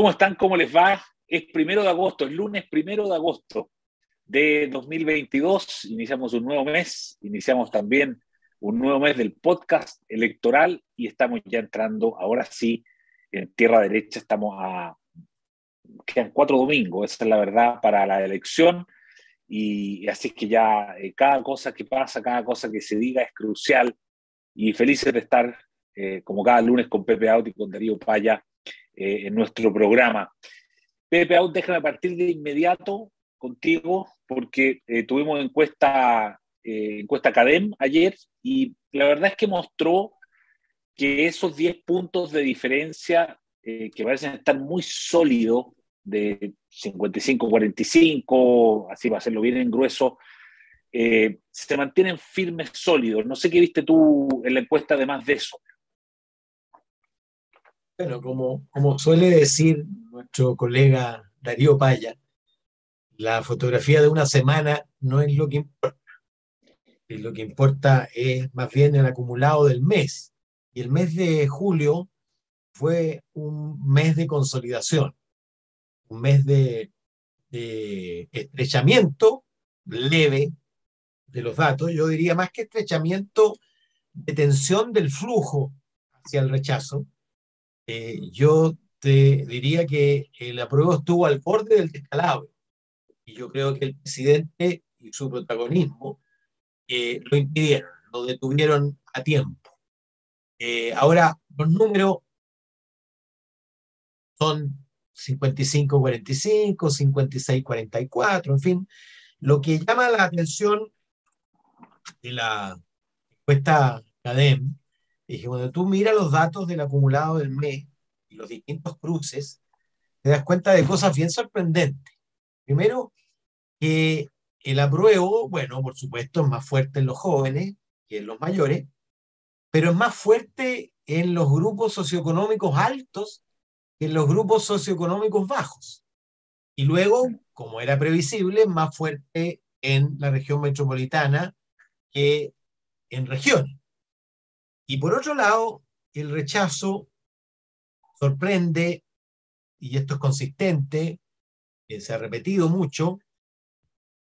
¿Cómo están? ¿Cómo les va? Es primero de agosto, el lunes primero de agosto de 2022. Iniciamos un nuevo mes, iniciamos también un nuevo mes del podcast electoral y estamos ya entrando, ahora sí, en tierra derecha, estamos a. Quedan cuatro domingos, esa es la verdad, para la elección. Y así es que ya eh, cada cosa que pasa, cada cosa que se diga es crucial. Y felices de estar, eh, como cada lunes, con Pepe Out y con Darío Paya eh, en nuestro programa. Pepe Out, déjame partir de inmediato contigo porque eh, tuvimos encuesta, eh, encuesta Cadem ayer y la verdad es que mostró que esos 10 puntos de diferencia que parecen estar muy sólidos de 55-45, así va a hacerlo bien en grueso, se mantienen firmes, sólidos. No sé qué viste tú en la encuesta además de eso. Bueno, como, como suele decir nuestro colega Darío Paya, la fotografía de una semana no es lo que importa. Y lo que importa es más bien el acumulado del mes. Y el mes de julio fue un mes de consolidación, un mes de, de estrechamiento leve de los datos. Yo diría más que estrechamiento de tensión del flujo hacia el rechazo eh, yo te diría que el apruebo estuvo al borde del descalabro. Y yo creo que el presidente y su protagonismo eh, lo impidieron, lo detuvieron a tiempo. Eh, ahora, los números son 55-45, 56-44, en fin. Lo que llama la atención de la encuesta CADEM Dije, cuando tú miras los datos del acumulado del mes y los distintos cruces, te das cuenta de cosas bien sorprendentes. Primero, que el apruebo, bueno, por supuesto, es más fuerte en los jóvenes que en los mayores, pero es más fuerte en los grupos socioeconómicos altos que en los grupos socioeconómicos bajos. Y luego, como era previsible, más fuerte en la región metropolitana que en regiones. Y por otro lado, el rechazo sorprende, y esto es consistente, que se ha repetido mucho,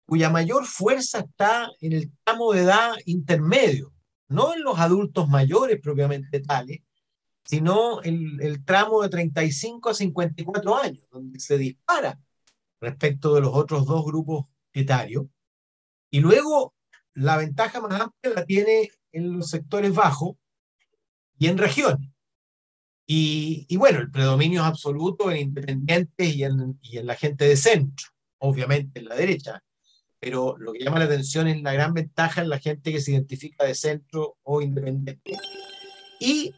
cuya mayor fuerza está en el tramo de edad intermedio, no en los adultos mayores propiamente tales, sino en el tramo de 35 a 54 años, donde se dispara respecto de los otros dos grupos etarios. Y luego la ventaja más amplia la tiene en los sectores bajos, y en regiones. Y, y, bueno, el predominio es absoluto en independientes y en, y en la gente de centro, obviamente en la derecha, pero lo que llama la atención es la gran ventaja en la gente que se identifica de centro o independiente. Y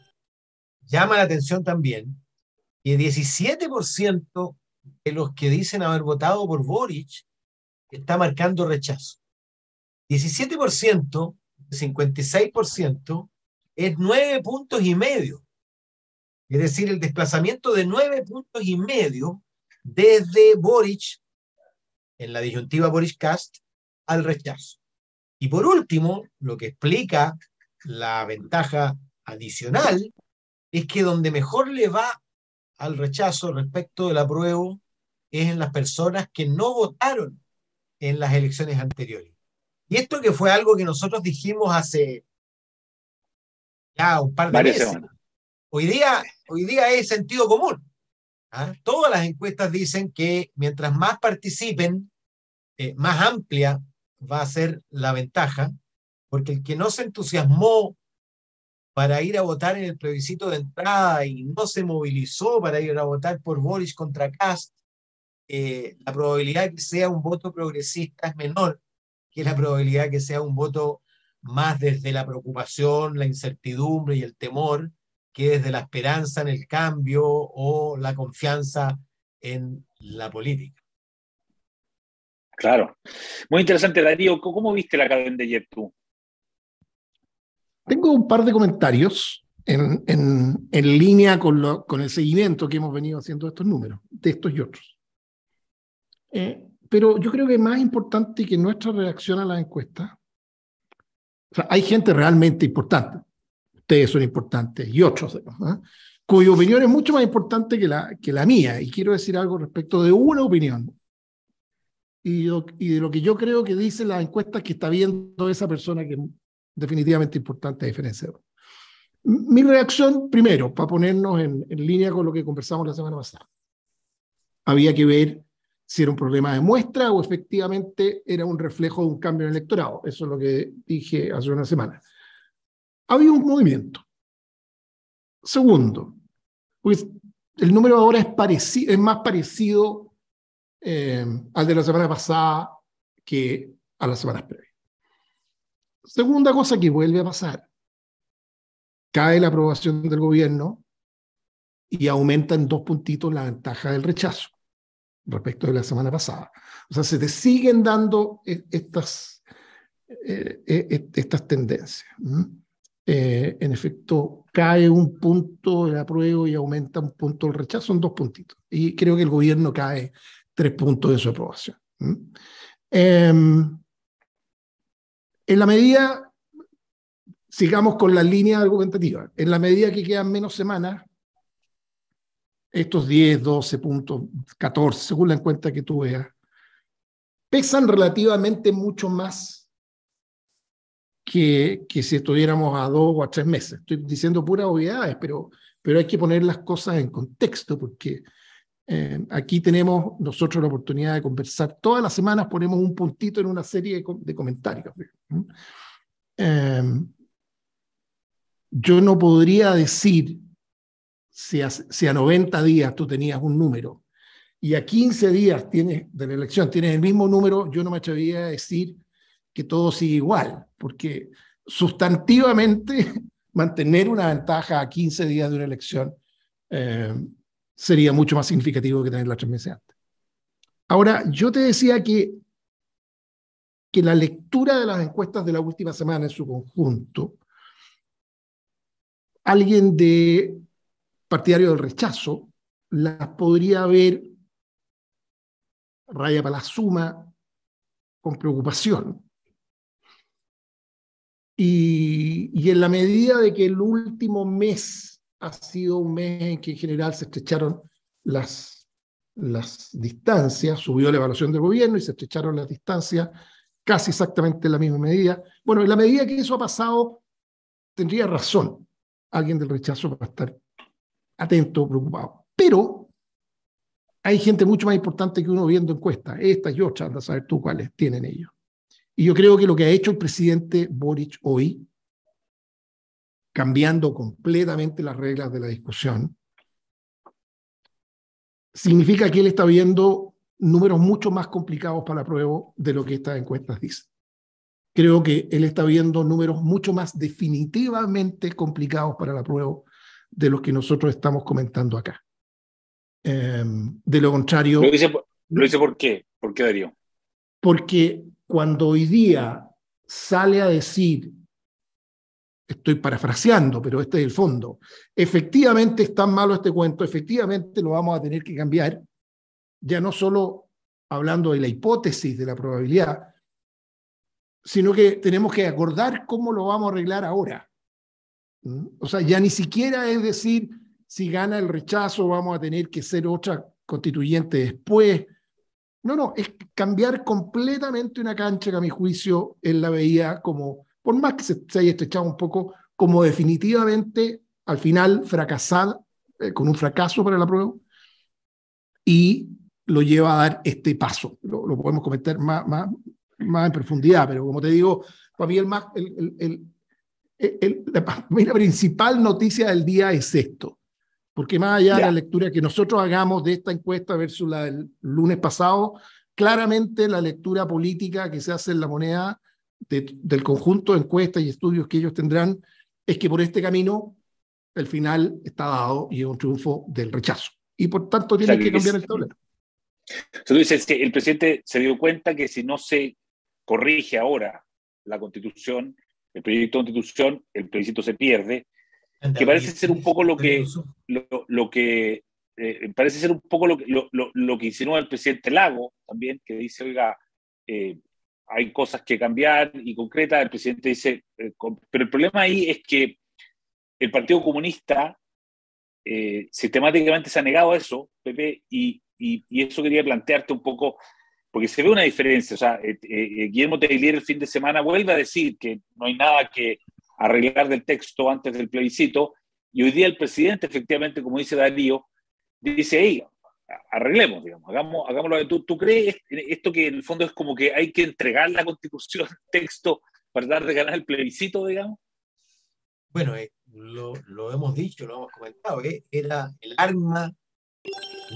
llama la atención también que 17% de los que dicen haber votado por Boric está marcando rechazo. 17%, 56%, es nueve puntos y medio. Es decir, el desplazamiento de nueve puntos y medio desde Boric, en la disyuntiva Boric-Cast, al rechazo. Y por último, lo que explica la ventaja adicional es que donde mejor le va al rechazo respecto del apruebo es en las personas que no votaron en las elecciones anteriores. Y esto que fue algo que nosotros dijimos hace ya un par de meses. Hoy día, hoy día es sentido común. ¿ah? Todas las encuestas dicen que mientras más participen, eh, más amplia va a ser la ventaja, porque el que no se entusiasmó para ir a votar en el plebiscito de entrada y no se movilizó para ir a votar por Boris contra Cast, eh, la probabilidad de que sea un voto progresista es menor que la probabilidad de que sea un voto más desde la preocupación, la incertidumbre y el temor que desde la esperanza en el cambio o la confianza en la política. Claro. Muy interesante, Darío. ¿Cómo viste la cadena de ayer tú? Tengo un par de comentarios en, en, en línea con, lo, con, el seguimiento que hemos venido haciendo de estos números, de estos y otros. Eh, pero yo creo que más importante que nuestra reacción a la encuesta hay gente realmente importante. Ustedes son importantes y otros. ¿eh? cuya opinión es mucho más importante que la, que la mía. Y quiero decir algo respecto de una opinión. Y, y de lo que yo creo que dice la encuesta que está viendo esa persona que es definitivamente importante a diferencia Mi reacción, primero, para ponernos en, en línea con lo que conversamos la semana pasada. Había que ver si era un problema de muestra o efectivamente era un reflejo de un cambio en el electorado. Eso es lo que dije hace una semana. Había un movimiento. Segundo, pues el número ahora es, es más parecido eh, al de la semana pasada que a las semanas previas. Segunda cosa que vuelve a pasar, cae la aprobación del gobierno y aumenta en dos puntitos la ventaja del rechazo respecto de la semana pasada. O sea, se te siguen dando e, estas, eh, estas tendencias. Eh, en efecto, cae un punto el apruebo y aumenta un punto el rechazo, son dos puntitos. Y creo que el gobierno cae tres puntos de su aprobación. Em, en la medida, sigamos con la línea argumentativa, en la medida que quedan menos semanas, estos 10, 12 puntos, 14, según la encuesta que tú veas, pesan relativamente mucho más que, que si estuviéramos a dos o a tres meses. Estoy diciendo puras obviedades, pero, pero hay que poner las cosas en contexto, porque eh, aquí tenemos nosotros la oportunidad de conversar. Todas las semanas ponemos un puntito en una serie de, comentarios. Eh, yo no podría decir si a, 90 días tú tenías un número y a 15 días tienes, de la elección tienes el mismo número, yo no me atrevería a decir que todo sigue igual, porque sustantivamente mantener una ventaja a 15 días de una elección eh, sería mucho más significativo que tenerla tres meses antes. Ahora, yo te decía que, que la lectura de las encuestas de la última semana en su conjunto, alguien de partidario del rechazo, las podría ver raya para la suma con preocupación. Y, y, en la medida de que el último mes ha sido un mes en que en general se estrecharon las, las distancias, subió la evaluación del gobierno y se estrecharon las distancias casi exactamente en la misma medida. Bueno, en la medida que eso ha pasado, tendría razón alguien del rechazo para estar atento, preocupado. Pero hay gente mucho más importante que uno viendo encuestas, estas y otras, anda a saber tú cuáles tienen ellos. Y yo creo que lo que ha hecho el presidente Boric hoy, cambiando completamente las reglas de la discusión, significa que él está viendo números mucho más complicados para la prueba de lo que estas encuestas dicen. Creo que él está viendo números mucho más definitivamente complicados para la prueba de los que nosotros estamos comentando acá. Em, de lo contrario... Lo dice, lo dice por qué, ¿por qué Darío? Porque cuando hoy día sale a decir, estoy parafraseando, pero este es el fondo, efectivamente es tan malo este cuento, efectivamente lo vamos a tener que cambiar, ya no solo hablando de la hipótesis de la probabilidad, sino que tenemos que acordar cómo lo vamos a arreglar ahora. O sea, ya ni siquiera es decir, si gana el rechazo vamos a tener que ser otra constituyente después. No, no, es cambiar completamente una cancha que a mi juicio él la veía como, por más que se, haya estrechado un poco, como definitivamente al final fracasada, eh, con un fracaso para la prueba, y lo lleva a dar este paso. Lo, podemos comentar más, más, más en profundidad, pero como te digo, para mí el, más, el, el, la, principal noticia del día es esto, porque más allá de la lectura que nosotros hagamos de esta encuesta versus la del lunes pasado, claramente la lectura política que se hace en la moneda del conjunto de encuestas y estudios que ellos tendrán es que por este camino el final está dado y es un triunfo del rechazo. Y por tanto tiene que cambiar el tablero. Entonces, el presidente se dio cuenta que si no se corrige ahora la constitución, el proyecto de constitución, el plebiscito se pierde, que parece ser un poco lo que, lo, que eh, parece ser un poco lo, lo, lo, que insinúa el presidente Lago también, que dice, oiga, eh, hay cosas que cambiar y concretas, el presidente dice, eh, pero el problema ahí es que el Partido Comunista eh, sistemáticamente se ha negado eso, Pepe, y, y, eso quería plantearte un poco, porque se ve una diferencia. O sea, eh, eh, Guillermo Teglier el fin de semana vuelve a decir que no hay nada que arreglar del texto antes del plebiscito, y hoy día el presidente, efectivamente, como dice Darío, dice, hey, arreglemos, digamos, hagamos, hagámoslo. ¿Tú, ¿Tú crees esto que en el fondo es como que hay que entregar la constitución, texto, para dar de ganar el plebiscito, digamos? Bueno, eh, lo, lo, hemos dicho, lo hemos comentado, eh, era el arma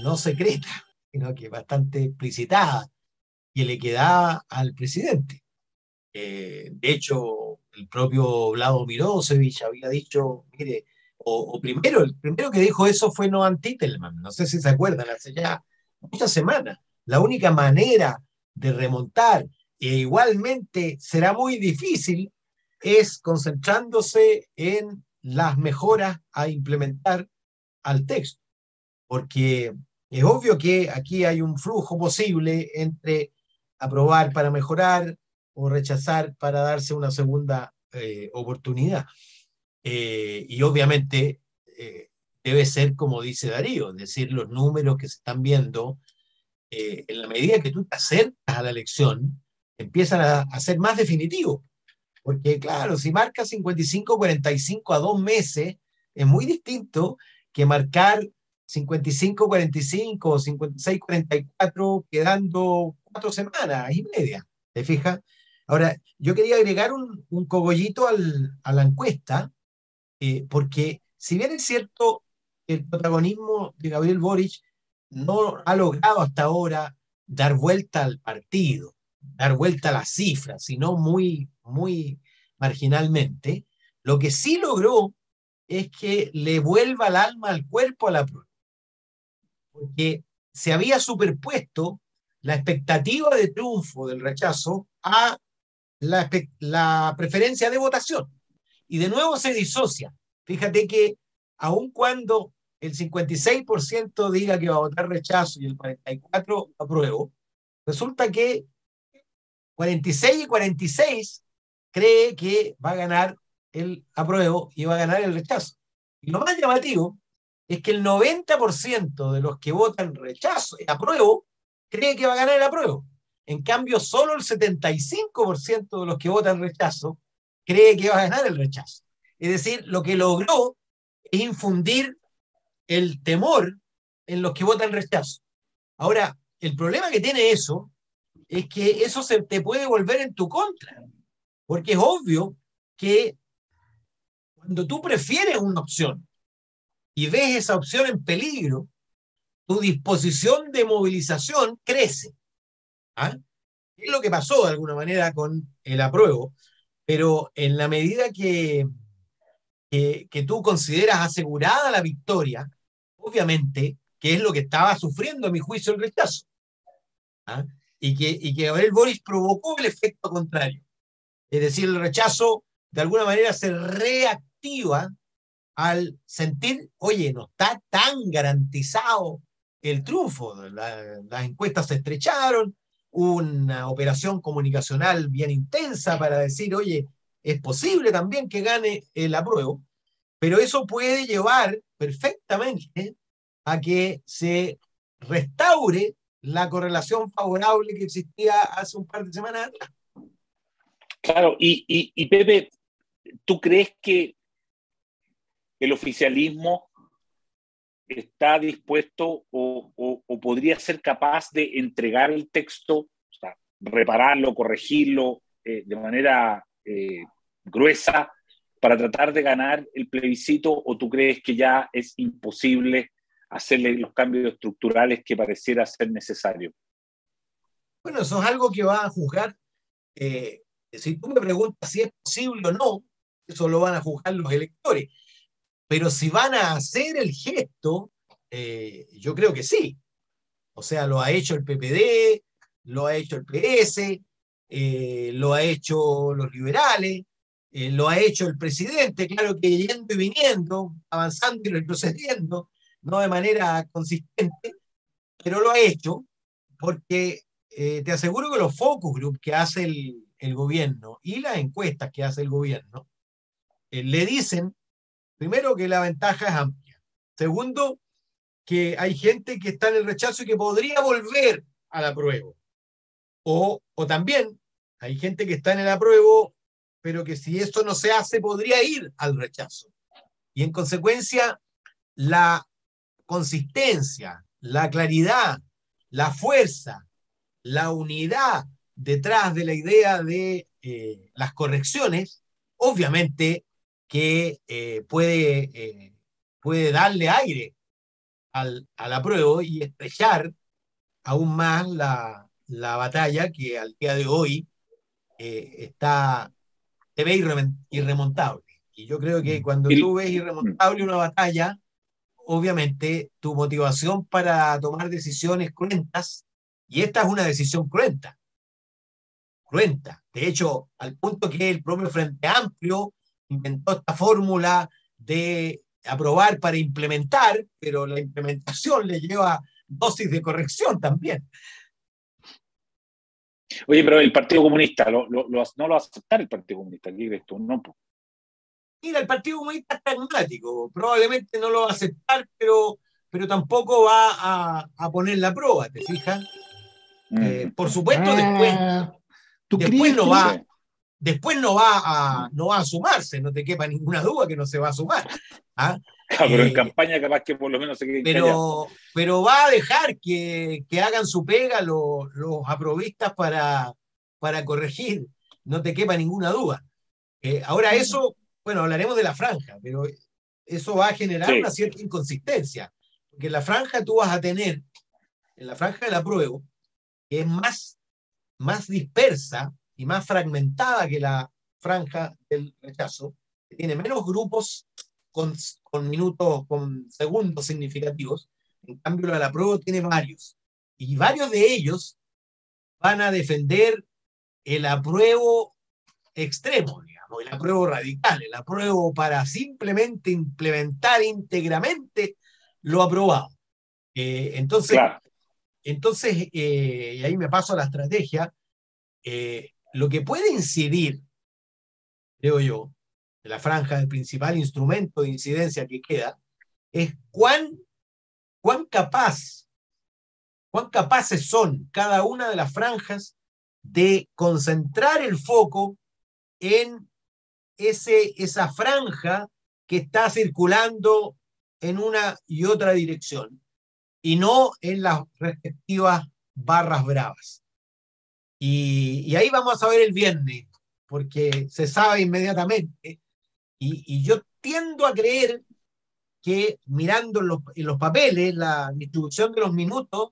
no secreta, sino que bastante explicitada, que le quedaba al presidente. Eh, de hecho, el propio Vlado Mirosevich había dicho, mire, o, primero, el primero que dijo eso fue Noam Titelman, no sé si se acuerdan, hace ya muchas semanas. La única manera de remontar, e igualmente será muy difícil, es concentrándose en las mejoras a implementar al texto, porque es obvio que aquí hay un flujo posible entre aprobar para mejorar o rechazar para darse una segunda eh, oportunidad. Eh, y obviamente eh, debe ser como dice Darío, es decir, los números que se están viendo, en la medida que tú te acercas a la elección, empiezan a, ser más definitivos. Porque claro, si marcas 55-45 a dos meses, es muy distinto que marcar 55-45 o 56-44 quedando cuatro semanas y media. ¿Te fijas? Ahora, yo quería agregar un, un cogollito al, a la encuesta, eh, porque si bien es cierto, el protagonismo de Gabriel Boric no ha logrado hasta ahora dar vuelta al partido, dar vuelta a las cifras, sino muy, muy marginalmente, lo que sí logró es que le vuelva el alma al cuerpo a la prueba. Porque se había superpuesto la expectativa de triunfo del rechazo a la, preferencia de votación y de nuevo se disocia. Fíjate que aun cuando el 56% diga que va a votar rechazo y el 44% apruebo, resulta que 46 y 46 cree que va a ganar el apruebo y va a ganar el rechazo. Y lo más llamativo es que el 90% de los que votan rechazo y apruebo cree que va a ganar el apruebo. En cambio, solo el 75% de los que votan rechazo cree que va a ganar el rechazo. Es decir, lo que logró es infundir el temor en los que votan rechazo. Ahora, el problema que tiene eso es que eso se te puede volver en tu contra, porque es obvio que cuando tú prefieres una opción y ves esa opción en peligro, tu disposición de movilización crece. ¿Ah? Es lo que pasó de alguna manera con el apruebo, pero en la medida que, que, tú consideras asegurada la victoria, obviamente, que es lo que estaba sufriendo, a mi juicio, el rechazo. ¿ah? Y, que, y que Gabriel Boris provocó el efecto contrario. Es decir, el rechazo de alguna manera se reactiva al sentir, oye, no está tan garantizado el triunfo. las encuestas se estrecharon, una operación comunicacional bien intensa para decir, oye, es posible también que gane el apruebo, pero eso puede llevar perfectamente a que se restaure la correlación favorable que existía hace un par de semanas atrás. Claro, y, y, Pepe, ¿tú crees que el oficialismo está dispuesto o, podría ser capaz de entregar el texto, o sea, repararlo, corregirlo eh, de manera eh, gruesa para tratar de ganar el plebiscito o tú crees que ya es imposible hacerle los cambios estructurales que pareciera ser necesario? Bueno, eso es algo que va a juzgar. Eh, si tú me preguntas si es posible o no, eso lo van a juzgar los electores. Pero si van a hacer el gesto, eh, yo creo que sí. O sea, lo ha hecho el PPD, lo ha hecho el PS, eh, lo ha hecho los liberales, eh, lo ha hecho el presidente, claro que yendo y viniendo, avanzando y retrocediendo, no de manera consistente, pero lo ha hecho porque te aseguro que los focus group que hace el, el gobierno y las encuestas que hace el gobierno le dicen, primero, que la ventaja es amplia. Segundo, que hay gente que está en el rechazo y que podría volver al apruebo. O, o también hay gente que está en el apruebo, pero que si esto no se hace, podría ir al rechazo. Y en consecuencia, la consistencia, la claridad, la fuerza, la unidad detrás de la idea de eh, las correcciones, obviamente que eh, puede, eh, puede darle aire al, al apruebo y estrechar aún más la, la batalla que al día de hoy está, se ve irremontable. Y yo creo que mm. cuando tú ves irremontable una batalla, obviamente tu motivación para tomar decisiones cruentas, y esta es una decisión cruenta, cruenta. De hecho, al punto que el propio Frente Amplio inventó esta fórmula de aprobar para implementar, pero la implementación le lleva dosis de corrección también. Oye, pero el Partido Comunista, ¿lo, no lo va a aceptar el Partido Comunista? ¿Qué crees tú? No, Mira, el Partido Comunista es pragmático, probablemente no lo va a aceptar, pero, pero tampoco va a, a poner la prueba, ¿te fijas? Mm. Eh, por supuesto, ah, después, después no va, después no va a no va a sumarse, no te quepa ninguna duda que no se va a sumar. ¿ah? pero en eh, campaña capaz que por lo menos se quede pero, pero va a dejar que, que hagan su pega los, los aprovistas para, para corregir, no te quepa ninguna duda. Eh, ahora eso bueno, hablaremos de la franja, pero eso va a generar una cierta inconsistencia, porque en la franja tú vas a tener, en la franja del apruebo, que es más, más dispersa y más fragmentada que la franja del rechazo, que tiene menos grupos con, con minutos, con segundos significativos, en cambio la del apruebo tiene varios, y varios de ellos van a defender el apruebo extremo, el apruebo radical, el apruebo para simplemente implementar íntegramente lo aprobado. Eh, entonces, entonces eh, y ahí me paso a la estrategia, eh, lo que puede incidir, creo yo, de la franja del principal instrumento de incidencia que queda, es cuán, cuán capaz, cuán capaces son cada una de las franjas de concentrar el foco en ese, esa franja que está circulando en una y otra dirección y no en las respectivas barras bravas. Y, ahí vamos a ver el viernes, porque se sabe inmediatamente. Y, yo tiendo a creer que mirando en los, en los papeles, la distribución de los minutos,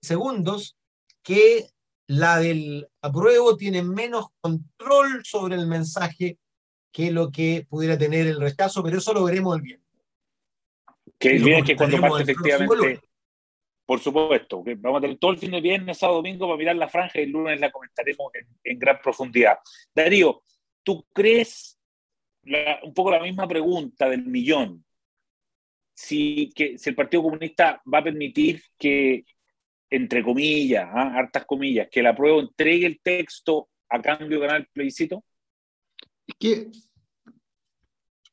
segundos, que la del apruebo tiene menos control sobre el mensaje que lo que pudiera tener el rechazo, pero eso lo veremos el viernes. Que el viernes que cuando parte efectivamente, por supuesto, que vamos a tener todo el fin de viernes, sábado, domingo para mirar la franja y el lunes la comentaremos en, gran profundidad. Darío, ¿tú crees un poco la misma pregunta del millón? Si, que, si el Partido Comunista va a permitir que, entre comillas, ¿ah? hartas comillas, que la prueba entregue el texto a cambio de ganar el plebiscito? Es que,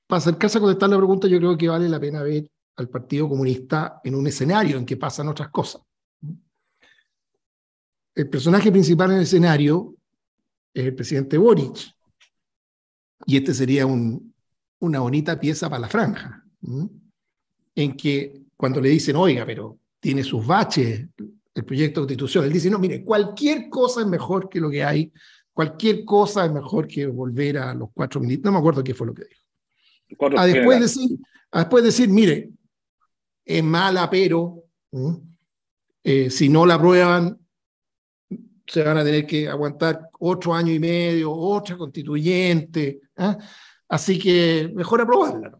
para acercarse a contestar la pregunta, yo creo que vale la pena ver al Partido Comunista en un escenario en que pasan otras cosas. El personaje principal en el escenario es el presidente Boric, y este sería una bonita pieza para la franja, en que cuando le dicen, oiga, pero tiene sus baches el proyecto de constitución, él dice, no, mire, cualquier cosa es mejor que lo que hay cualquier cosa es mejor que volver a los cuatro ministros. No me acuerdo qué fue lo que dijo. A después, decir, después decir, mire, es mala, pero eh, si no la aprueban, se van a tener que aguantar otro año y medio, otra constituyente. ¿ah? Así que mejor aprobarla.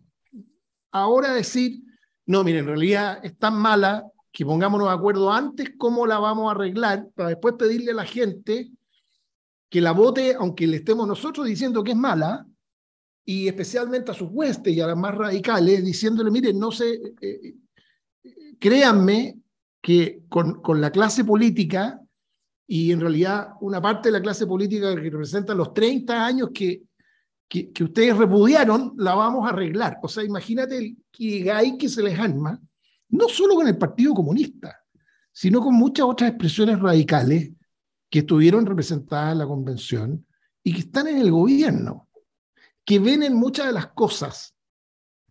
Ahora decir, no, mire, en realidad es tan mala que pongámonos de acuerdo antes cómo la vamos a arreglar para después pedirle a la gente que la vote, aunque le estemos nosotros diciendo que es mala, y especialmente a sus huestes y a las más radicales, diciéndole, miren, no sé, eh, eh, créanme que con, con, la clase política, y en realidad una parte de la clase política que representa los 30 años que, que, ustedes repudiaron, la vamos a arreglar. O sea, imagínate el hay que se les arma, no solo con el Partido Comunista, sino con muchas otras expresiones radicales que estuvieron representadas en la convención y que están en el gobierno, que ven en muchas de las cosas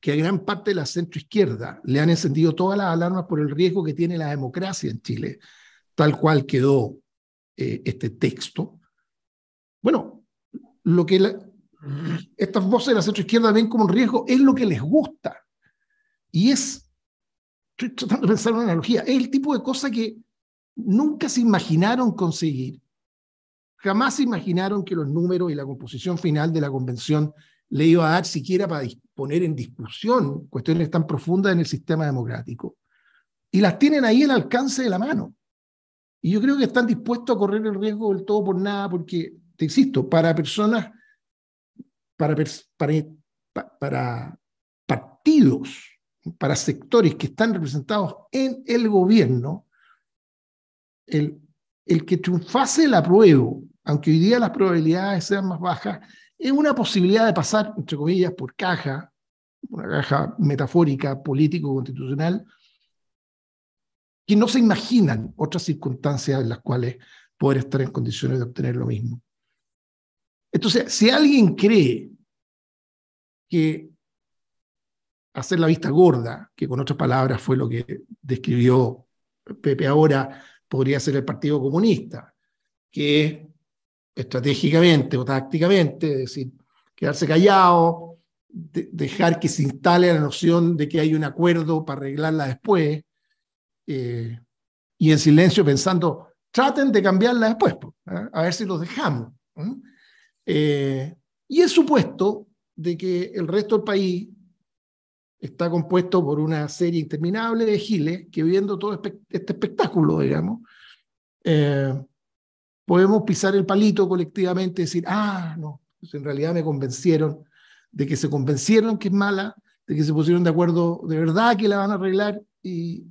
que a gran parte de la centroizquierda le han encendido todas las alarmas por el riesgo que tiene la democracia en Chile, tal cual quedó eh, este texto. Bueno, lo que estas voces de la centroizquierda ven como un riesgo es lo que les gusta. Y es, estoy tratando de pensar una analogía, es el tipo de cosa que nunca se imaginaron conseguir. Jamás se imaginaron que los números y la composición final de la convención le iba a dar siquiera para poner en discusión cuestiones tan profundas en el sistema democrático. Y las tienen ahí al alcance de la mano. Y yo creo que están dispuestos a correr el riesgo del todo por nada, porque, te insisto, para personas, para, para, para partidos, para sectores que están representados en el gobierno, el, el que triunfase el apruebo, aunque hoy día las probabilidades sean más bajas, es una posibilidad de pasar, entre comillas, por caja, una caja metafórica, político-constitucional, que no se imaginan otras circunstancias en las cuales poder estar en condiciones de obtener lo mismo. Entonces, si alguien cree que hacer la vista gorda, que con otras palabras fue lo que describió Pepe ahora, podría ser el Partido Comunista, que estratégicamente o tácticamente, es decir, quedarse callado, dejar que se instale la noción de que hay un acuerdo para arreglarla después, eh, y en silencio pensando, traten de cambiarla después, ¿eh? a ver si los dejamos. ¿eh? y es supuesto de que el resto del país está compuesto por una serie interminable de giles que viendo todo este espectáculo, digamos, podemos pisar el palito colectivamente y decir, ah, no, pues en realidad me convencieron de que se convencieron que es mala, de que se pusieron de acuerdo de verdad que la van a arreglar y,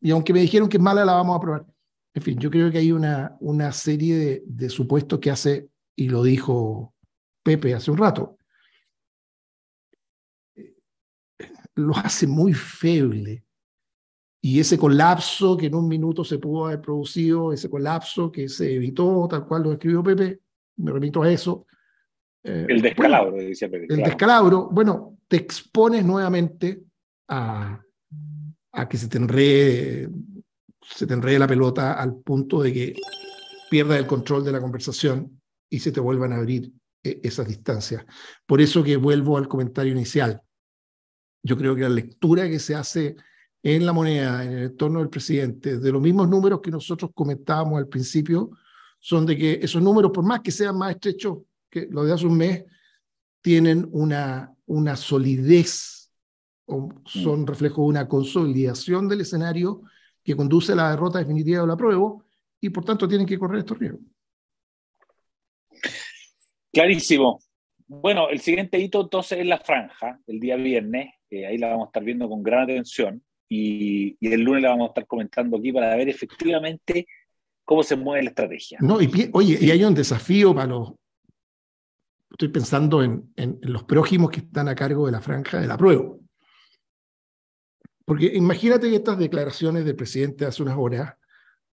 y aunque me dijeron que es mala, la vamos a aprobar. En fin, yo creo que hay una, una serie de, supuestos que hace, y lo dijo Pepe hace un rato, lo hace muy feble y ese colapso que en un minuto se pudo haber producido, ese colapso que se evitó, tal cual lo escribió Pepe, me remito a eso. Eh, el descalabro, decía Pepe. El descalabro, bueno, te expones nuevamente a, a que se te, enrede, se te enrede la pelota al punto de que pierdas el control de la conversación y se te vuelvan a abrir eh, esas distancias. Por eso que vuelvo al comentario inicial. Yo creo que la lectura que se hace en la moneda, en el entorno del presidente, de los mismos números que nosotros comentábamos al principio, son de que esos números, por más que sean más estrechos que los de hace un mes, tienen una, una solidez o son reflejo de una consolidación del escenario que conduce a la derrota definitiva de la prueba y por tanto tienen que correr estos riesgos. Clarísimo. Bueno, el siguiente hito entonces es la franja, el día viernes, ahí la vamos a estar viendo con gran atención y, el lunes la vamos a estar comentando aquí para ver efectivamente cómo se mueve la estrategia. No, y, oye, y hay un desafío para los... Estoy pensando en, en, los prójimos que están a cargo de la franja de la prueba. Porque imagínate que estas declaraciones del presidente hace unas horas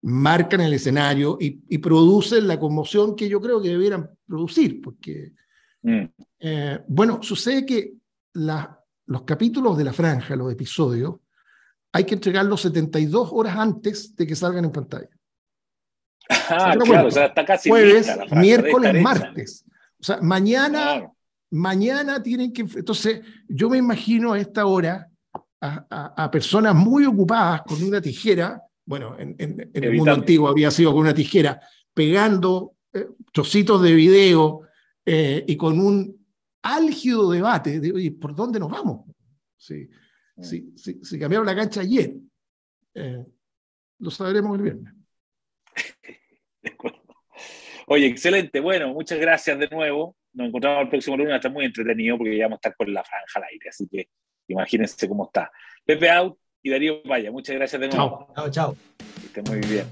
marcan el escenario y, y producen la conmoción que yo creo que debieran producir, porque, mm. eh, bueno, sucede que la, los capítulos de la franja, los episodios, hay que entregarlos 72 horas antes de que salgan en pantalla. Ah, claro, o sea, está casi jueves, miércoles, martes. O sea, mañana, mañana tienen que. Entonces, yo me imagino a esta hora a, personas muy ocupadas con una tijera. Bueno, en, el mundo antiguo había sido con una tijera, pegando eh, trocitos de video eh, y con un álgido debate de, oye, ¿por dónde nos vamos? Sí. Si, si, cambiaron la cancha ayer, eh, lo sabremos el viernes. Oye, excelente. Bueno, muchas gracias de nuevo. Nos encontramos el próximo lunes. Está muy entretenido porque ya vamos a estar con la franja al aire. Así que imagínense cómo está. Pepe Out y Darío Vaya. Muchas gracias de nuevo. Chao, chao. Que estén muy bien.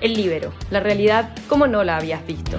El Libero, la realidad como no la habías visto.